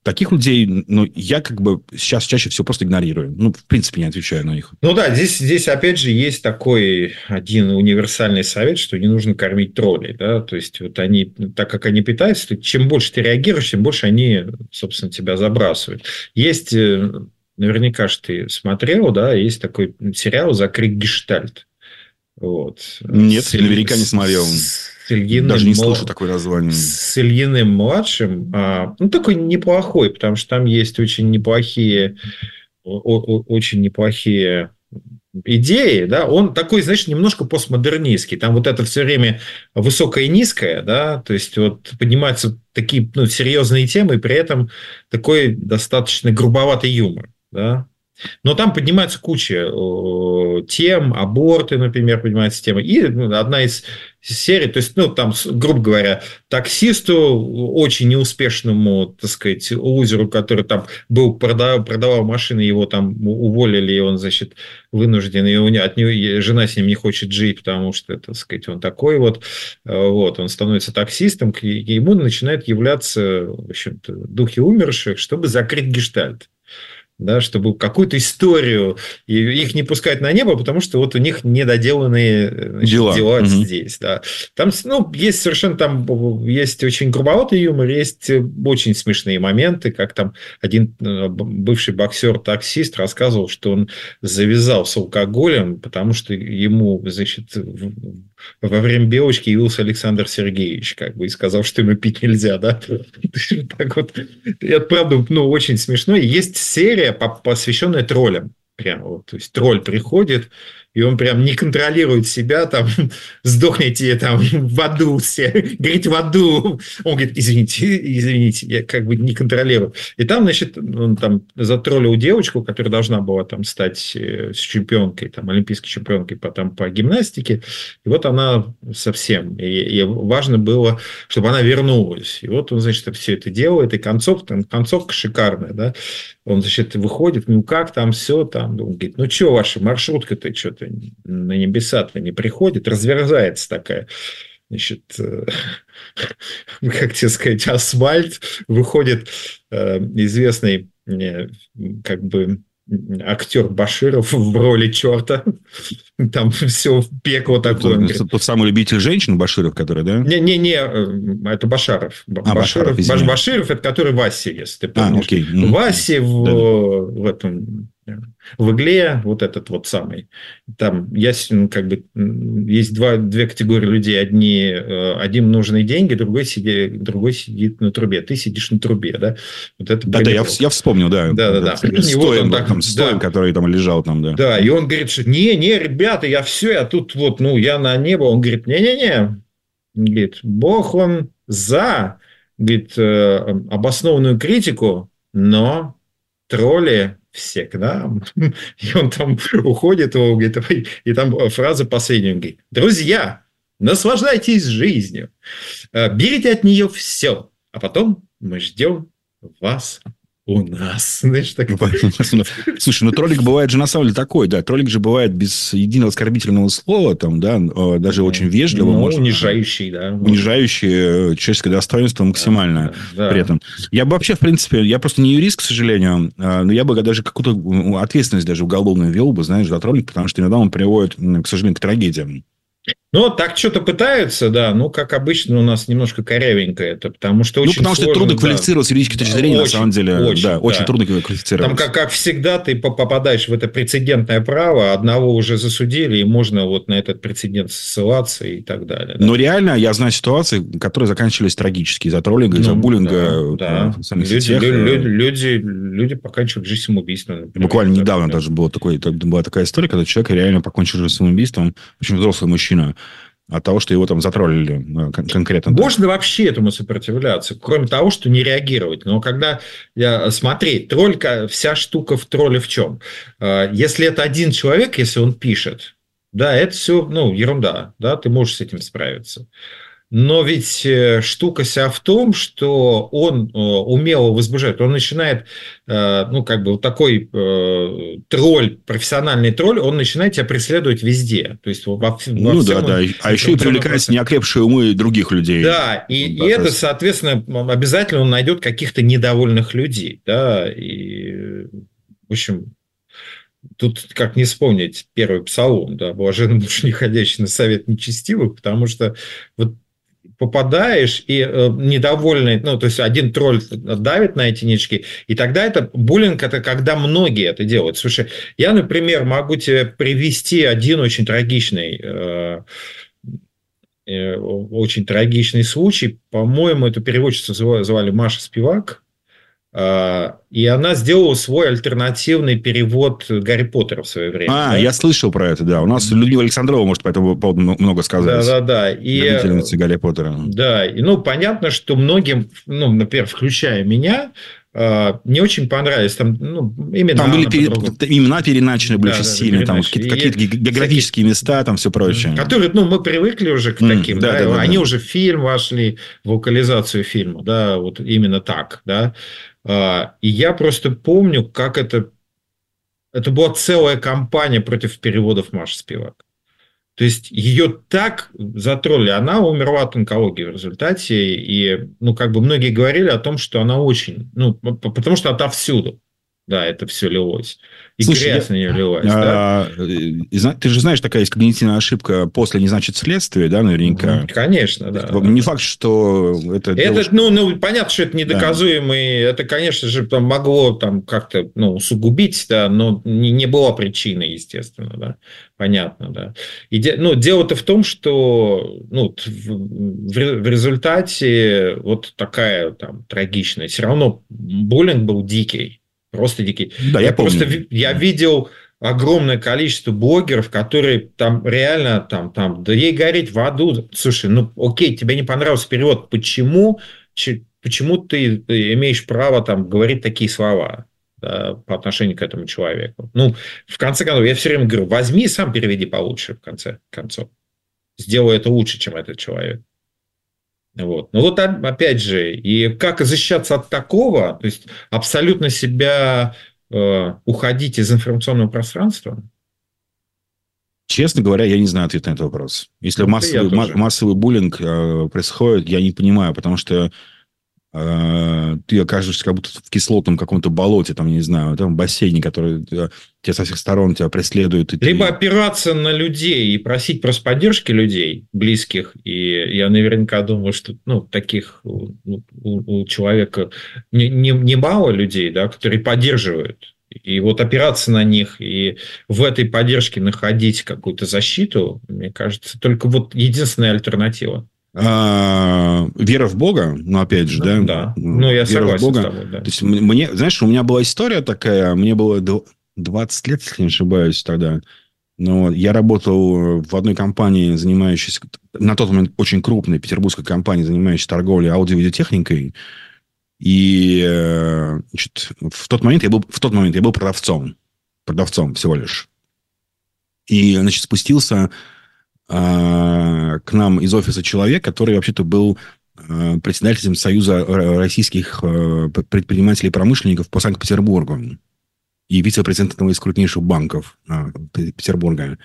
Таких людей, ну, я как бы сейчас чаще всего просто игнорирую. Ну, в принципе, не отвечаю на них. Ну да, здесь, здесь опять же есть такой один универсальный совет, что не нужно кормить троллей, да, то есть вот они, так как они питаются, то чем больше ты реагируешь, тем больше они, собственно, тебя забрасывают. Есть, э, наверняка же ты смотрел, да, есть такой сериал «Закрыть гештальт». Вот. Нет, с, наверняка не смотрел. С, с Ильиным... Даже не слышу такое название. С Ильиным младшим. А, ну, такой неплохой, потому что там есть очень неплохие, очень неплохие идеи, да, он такой, знаешь, немножко постмодернистский. Там вот это все время высокое и низкое, да, то есть вот поднимаются такие ну, серьезные темы, и при этом такой достаточно грубоватый юмор, да. Но там поднимается куча тем, аборты, например, поднимается тема. И ну, одна из серий, то есть, ну, там, грубо говоря, таксисту, очень неуспешному, так сказать, лузеру, который там был, продавал, продавал машины, его там уволили, и он, значит, вынужден, и у него, от него жена с ним не хочет жить, потому что, так сказать, он такой вот, вот, он становится таксистом, и ему начинают являться, в общем-то, духи умерших, чтобы закрыть гештальт да, чтобы какую-то историю, и их не пускать на небо, потому что вот у них недоделанные значит, дела, дела угу. здесь. Да. Там ну, есть совершенно там есть очень грубоватый юмор, есть очень смешные моменты, как там один э, бывший боксер-таксист рассказывал, что он завязал с алкоголем, потому что ему, значит, во время белочки явился Александр Сергеевич, как бы, и сказал, что ему пить нельзя, да. Так вот, это правда, ну, очень смешно. есть серия, посвященная троллям. Прям вот, то есть тролль приходит, и он прям не контролирует себя, там, сдохните там в аду все, говорите в аду. Он говорит, извините, извините, я как бы не контролирую. И там, значит, он там затроллил девочку, которая должна была там стать э, чемпионкой, там, олимпийской чемпионкой по, там, по гимнастике. И вот она совсем. И, и важно было, чтобы она вернулась. И вот он, значит, все это делает, и концовка, там, концовка шикарная, да. Он, значит, выходит, ну как там все, там, он говорит, ну что ваша маршрутка-то что-то на небеса-то не приходит, разверзается такая, значит, э, как тебе сказать, асфальт, выходит э, известный как бы актер Баширов в роли черта. Там все пекло такое. Это, тот самый любитель женщин Баширов, который, да? Не-не-не, э, это Башаров. А, Башаров, Башаров, Баширов, это который Васи, если ты помнишь. А, окей. Васи в, да. в этом в игле вот этот вот самый. Там есть, как бы, есть два, две категории людей. Одни, э, одним нужны деньги, другой сидит, другой сидит на трубе. Ты сидишь на трубе, да? Вот это да, да, я, я вспомнил, да. Да, да, да. Он так, там, стоим, да. который там лежал там, да. Да, и он говорит, что не, не, ребята, я все, я тут вот, ну, я на небо. Он говорит, не-не-не. Говорит, Бог, он за, говорит, э, обоснованную критику, но тролли всегда. И он там уходит, его, говорит, и там фраза последняя, он говорит, друзья, наслаждайтесь жизнью, э, берите от нее все, а потом мы ждем вас у нас. Знаешь, так... Слушай, ну троллик бывает же на самом деле такой, да. Троллик же бывает без единого оскорбительного слова, там, да, э, даже очень вежливо. Ну, можно, унижающий, да. Унижающий э, человеческое достоинство максимально да, да. при этом. Я бы вообще, в принципе, я просто не юрист, к сожалению, э, но я бы даже какую-то ответственность даже уголовную вел бы, знаешь, за троллик, потому что иногда он приводит, к сожалению, к трагедиям. Ну, так что-то пытаются, да. Ну, как обычно, у нас немножко корявенько это, потому что очень Ну, потому сложно, что трудно да. квалифицировать с юридической точки зрения, очень, на самом деле. Очень, да, очень да. трудно квалифицировать. Там, как, как всегда, ты попадаешь в это прецедентное право, одного уже засудили, и можно вот на этот прецедент ссылаться и так далее. Да. Но реально я знаю ситуации, которые заканчивались трагически из-за троллинга, ну, из-за буллинга. Да, да. Люди, сетях. люди, люди, люди поканчивают жизнь самоубийством. Например, Буквально недавно да. даже было такое, была такая история, когда человек реально покончил жизнь самоубийством, очень взрослый мужчина от того, что его там затроллили э, конкретно. Можно да. вообще этому сопротивляться, кроме того, что не реагировать. Но когда я смотреть, троллька, вся штука в тролле в чем? Э, если это один человек, если он пишет, да, это все, ну, ерунда, да, ты можешь с этим справиться. Но ведь э, штука вся в том, что он э, умело возбуждает. Он начинает, э, ну, как бы вот такой тролль, профессиональный тролль, он начинает тебя преследовать везде. То есть во, во ну, да, да. А еще и привлекает неокрепшие умы других людей. Да, и, да, и это, соответственно, обязательно он найдет каких-то недовольных людей. Да, и, в общем, Тут как не вспомнить первый псалом, да, блаженный муж, не ходящий на совет нечестивых, потому что вот попадаешь и э, недовольный, ну, то есть один тролль давит на эти нички, и тогда это буллинг, это когда многие это делают. Слушай, я, например, могу тебе привести один очень трагичный э, э, очень трагичный случай. По-моему, эту переводчицу звали Маша Спивак. А, и она сделала свой альтернативный перевод Гарри Поттера в свое время. А, да? я слышал про это, да. У нас Людмила Александрова может по этому поводу много сказать. Да, да, да. И, Гарри Поттера. Да, и ну понятно, что многим, ну, например, включая меня, а, не очень понравились. Там, ну, имена, там были пере... имена переначены были да, очень да, сильно, там какие-то, какие-то географические места, там все прочее. Которые, ну, мы привыкли уже к таким, mm, да, да, да, они да. уже в фильм вошли, в локализацию фильма, да, вот именно так, да. А, и я просто помню, как это... Это была целая кампания против переводов Маши Спивак. То есть ее так затроллили, она умерла от онкологии в результате, и ну как бы многие говорили о том, что она очень, ну потому что отовсюду, да, это все лилось. И Слушай, грязь я, на нее лилась. А, да? Ты же знаешь, такая есть когнитивная ошибка после не значит следствие, да, наверняка. Конечно, да. Не факт, что это... Это, девушка... ну, ну, понятно, что это недоказуемый, да. это, конечно же, там могло там как-то, ну, усугубить, да, но не, не было причины, естественно, да. Понятно, да. И, ну, дело-то в том, что, ну, в, в, в результате вот такая там трагичная, все равно буллинг был дикий, Просто дикий. Да, я, я помню. просто я видел огромное количество блогеров, которые там реально там, там, да ей гореть в аду. Слушай, ну окей, тебе не понравился перевод. Почему, почему ты имеешь право там говорить такие слова? Да, по отношению к этому человеку. Ну, в конце концов, я все время говорю, возьми сам переведи получше, в конце концов. Сделай это лучше, чем этот человек. Вот. Ну вот опять же, и как защищаться от такого, то есть абсолютно себя э, уходить из информационного пространства? Честно говоря, я не знаю ответ на этот вопрос. Если ну, массовый, массовый буллинг э, происходит, я не понимаю, потому что ты окажешься как будто в кислотном каком-то болоте, там, не знаю, там бассейне, который э, тебя со всех сторон тебя преследует. Либо ты... опираться на людей и просить просто поддержки людей, близких. И я наверняка думаю, что ну, таких у, у человека не, не, не мало людей, да, которые поддерживают. И вот опираться на них и в этой поддержке находить какую-то защиту, мне кажется, только вот единственная альтернатива. А, вера в Бога, ну, опять же, да? Да, ну, я вера согласен в Бога. с тобой, да. То есть, мне, знаешь, у меня была история такая, мне было 20 лет, если не ошибаюсь, тогда. Но я работал в одной компании, занимающейся, на тот момент очень крупной петербургской компании, занимающейся торговлей аудио-видеотехникой. И э, значит, в, тот момент я был, в тот момент я был продавцом. Продавцом всего лишь. И, значит, спустился а, к нам из офиса человек, который вообще-то был а, председателем Союза российских а, предпринимателей и промышленников по Санкт-Петербургу и вице-президент одного из крупнейших банков Петербурга.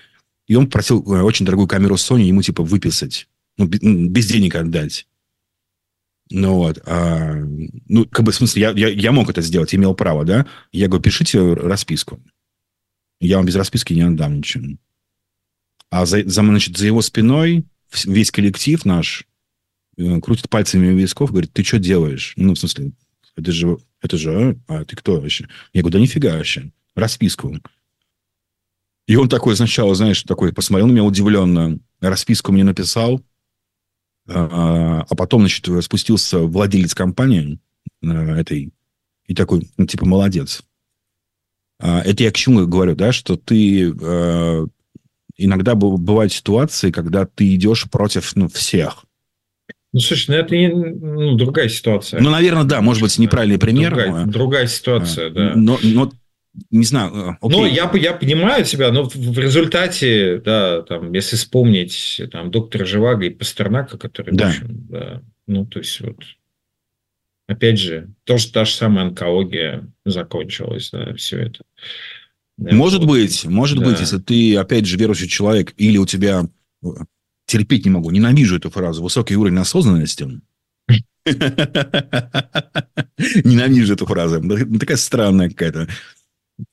И он просил очень дорогую камеру Sony ему типа выписать, ну, без денег отдать. Ну вот, а, ну, как бы, в смысле, я, я, я мог это сделать, имел право, да? Я говорю, пишите расписку. Я вам без расписки не отдам ничего. А за, за, значит, за его спиной весь коллектив наш э, крутит пальцами у висков, говорит, ты что делаешь? Ну, в смысле, это же, это же, а, а ты кто вообще? Я говорю, да нифига вообще, расписку. И он такой сначала, знаешь, такой посмотрел на меня удивленно, расписку мне написал, а, а потом, значит, спустился владелец компании э, этой и такой, ну, типа, молодец. А, это я к чему говорю, да, что ты э, иногда бывают ситуации, когда ты идешь против ну, всех. Ну, слушай, ну это не, ну, другая ситуация. Ну, наверное, да, может быть, неправильный пример. Другая, другая ситуация, а, да. Но, но не знаю. Э, окей. Ну, я, я понимаю тебя, но в результате, да, там, если вспомнить там, доктора Живаго и Пастернака, который, да. в общем, да, ну, то есть, вот, опять же, тоже та же самая онкология закончилась, да, все это. Может вот. быть, может да. быть, если ты, опять же, верующий человек, или у тебя, э, терпеть не могу, ненавижу эту фразу, высокий уровень осознанности, Ненавижу эту фразу. Такая странная какая-то.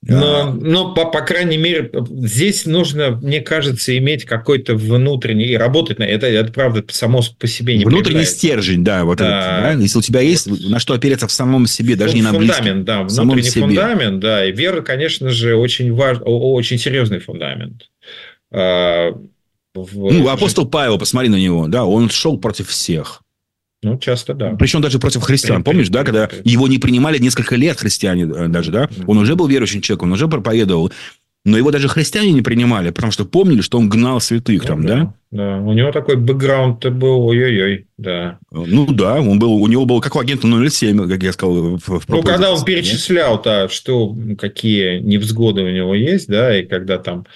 Но, но по, по крайней мере, здесь нужно, мне кажется, иметь какой-то внутренний и работать на это. Это правда само по себе не Внутренний проявляется. стержень, да, вот да. Это, да. Если у тебя есть вот. на что опереться в самом себе, даже не на близких. Фундамент, да, внутренний себе. фундамент, да. И вера, конечно же, очень важный, очень серьезный фундамент. А, в... Ну, апостол Павел, посмотри на него, да, он шел против всех. Ну, часто, да. Причем даже против христиан. Помнишь, да, когда его не принимали несколько лет христиане э, даже, да? Он уже был верующим человеком, он уже проповедовал. Но его даже христиане не принимали, потому что помнили, что он гнал святых ну, там, да? да? Да, у него такой бэкграунд был, ой-ой-ой, да. Ну да, он был, у него был как у агента 07, как я сказал. В, в ну, когда он перечислял-то, что, какие невзгоды у него есть, да, и когда там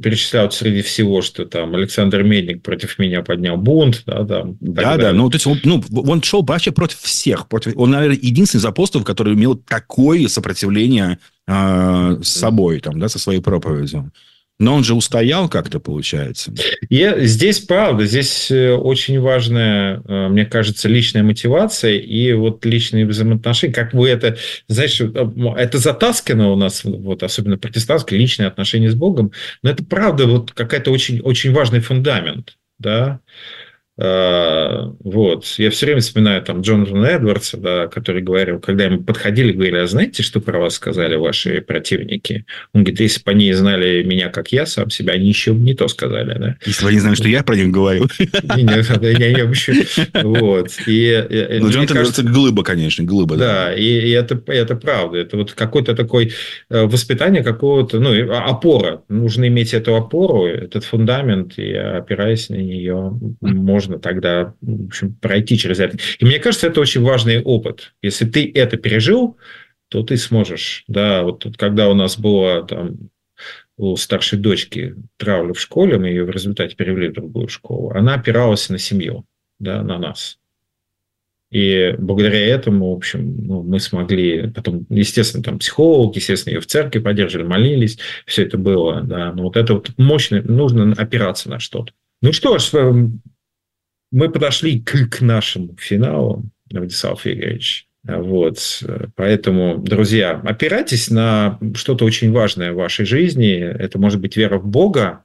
перечисляют среди всего, что там Александр Медник против меня поднял бунт, да, там. Да, да, ну, то есть он, ну, он шел вообще против всех, против, он, наверное, единственный из апостолов, который имел такое сопротивление э, с собой, там, да, со своей проповедью. Но он же устоял как-то, получается. И здесь правда, здесь э, очень важная, э, мне кажется, личная мотивация и вот личные взаимоотношения. Как вы это, знаешь, э, это затаскано у нас, вот особенно протестантские личные отношения с Богом, но это правда вот какая-то очень, очень важный фундамент, да, вот. Я все время вспоминаю там Джонатана Эдвардса, да, который говорил, когда ему подходили, говорили, а знаете, что про вас сказали ваши противники? Он говорит, если бы они знали меня, как я сам себя, они еще не то сказали. Да? Если бы они знали, что я про них говорил. Вот. Ну, Джонатан Эдвардс глыба, конечно, глыба. Да, и это, правда. Это вот какое-то такое воспитание какого-то, ну, опора. Нужно иметь эту опору, этот фундамент, и опираясь на нее, можно можно тогда в общем, пройти через это. И мне кажется, это очень важный опыт. Если ты это пережил, то ты сможешь. Да, вот когда у нас было там у старшей дочки травля в школе, мы ее в результате перевели в другую школу, она опиралась на семью, да, на нас. И благодаря этому, в общем, ну, мы смогли, потом, естественно, там психолог, естественно, ее в церкви поддерживали, молились, все это было, да, но вот это вот мощно, нужно опираться на что-то. Ну что ж, мы подошли к, к нашему финалу. Владислав Игоревич. Вот. Поэтому, друзья, опирайтесь на что-то очень важное в вашей жизни. Это может быть вера в Бога,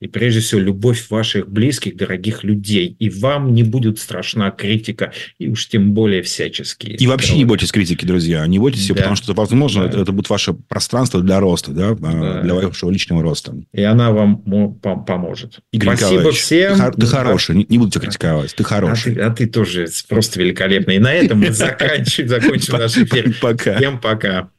и прежде всего любовь ваших близких, дорогих людей. И вам не будет страшна критика, и уж тем более всяческие. И вообще не бойтесь критики, друзья. Не бойтесь, да. потому что, возможно, да. это, это будет ваше пространство для роста, да? да. для вашего личного роста. И она вам поможет. Игорь Спасибо всем. Ты, ты хороший, не, не буду тебя критиковать. Ты хороший. А ты, а ты тоже просто великолепный. И на этом мы заканчиваем, наш эфир. Пока. Всем пока.